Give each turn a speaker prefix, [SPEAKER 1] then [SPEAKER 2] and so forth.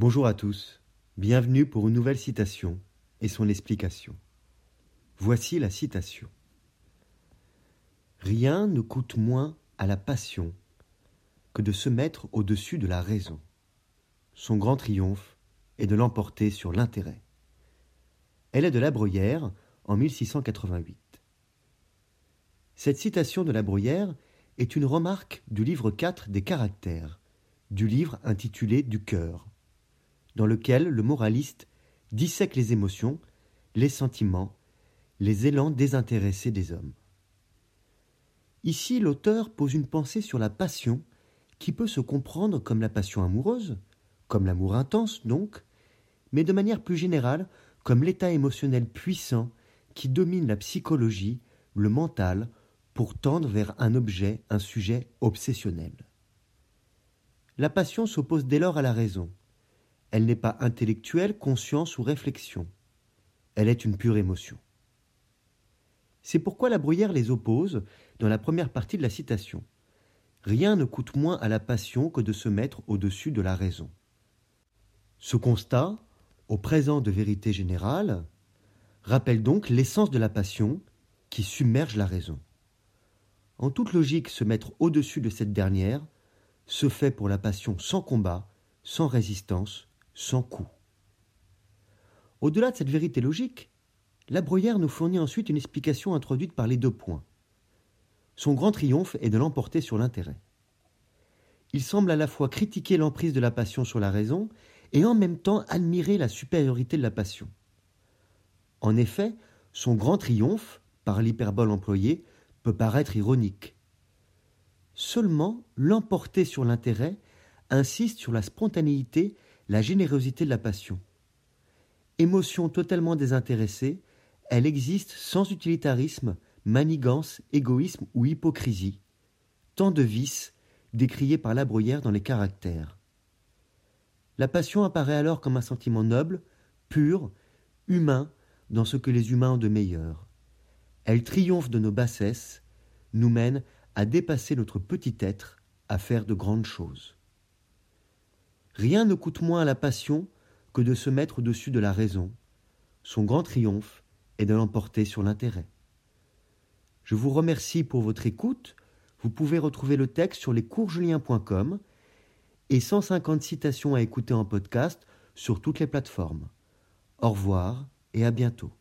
[SPEAKER 1] Bonjour à tous, bienvenue pour une nouvelle citation et son explication. Voici la citation. Rien ne coûte moins à la passion que de se mettre au-dessus de la raison. Son grand triomphe est de l'emporter sur l'intérêt. Elle est de La Bruyère en 1688. Cette citation de La Bruyère est une remarque du livre 4 des caractères, du livre intitulé Du cœur, dans lequel le moraliste dissèque les émotions, les sentiments, les élans désintéressés des hommes. Ici, l'auteur pose une pensée sur la passion qui peut se comprendre comme la passion amoureuse, comme l'amour intense donc, mais de manière plus générale comme l'état émotionnel puissant qui domine la psychologie, le mental, pour tendre vers un objet, un sujet obsessionnel. La passion s'oppose dès lors à la raison. Elle n'est pas intellectuelle, conscience ou réflexion. Elle est une pure émotion. C'est pourquoi la Bruyère les oppose dans la première partie de la citation. Rien ne coûte moins à la passion que de se mettre au-dessus de la raison. Ce constat, au présent de vérité générale, rappelle donc l'essence de la passion qui submerge la raison. En toute logique, se mettre au-dessus de cette dernière se fait pour la passion sans combat, sans résistance, sans coup. Au-delà de cette vérité logique, la Bruyère nous fournit ensuite une explication introduite par les deux points. Son grand triomphe est de l'emporter sur l'intérêt. Il semble à la fois critiquer l'emprise de la passion sur la raison et en même temps admirer la supériorité de la passion. En effet, son grand triomphe, par l'hyperbole employée, peut paraître ironique. Seulement, l'emporter sur l'intérêt insiste sur la spontanéité, la générosité de la passion. Émotion totalement désintéressée, elle existe sans utilitarisme, manigance, égoïsme ou hypocrisie. Tant de vices décriés par la Bruyère dans les caractères. La passion apparaît alors comme un sentiment noble, pur, humain, dans ce que les humains ont de meilleur. Elle triomphe de nos bassesses, nous mène à dépasser notre petit être, à faire de grandes choses. Rien ne coûte moins à la passion que de se mettre au-dessus de la raison. Son grand triomphe est de l'emporter sur l'intérêt. Je vous remercie pour votre écoute. Vous pouvez retrouver le texte sur lescoursjulien.com et 150 citations à écouter en podcast sur toutes les plateformes. Au revoir et à bientôt.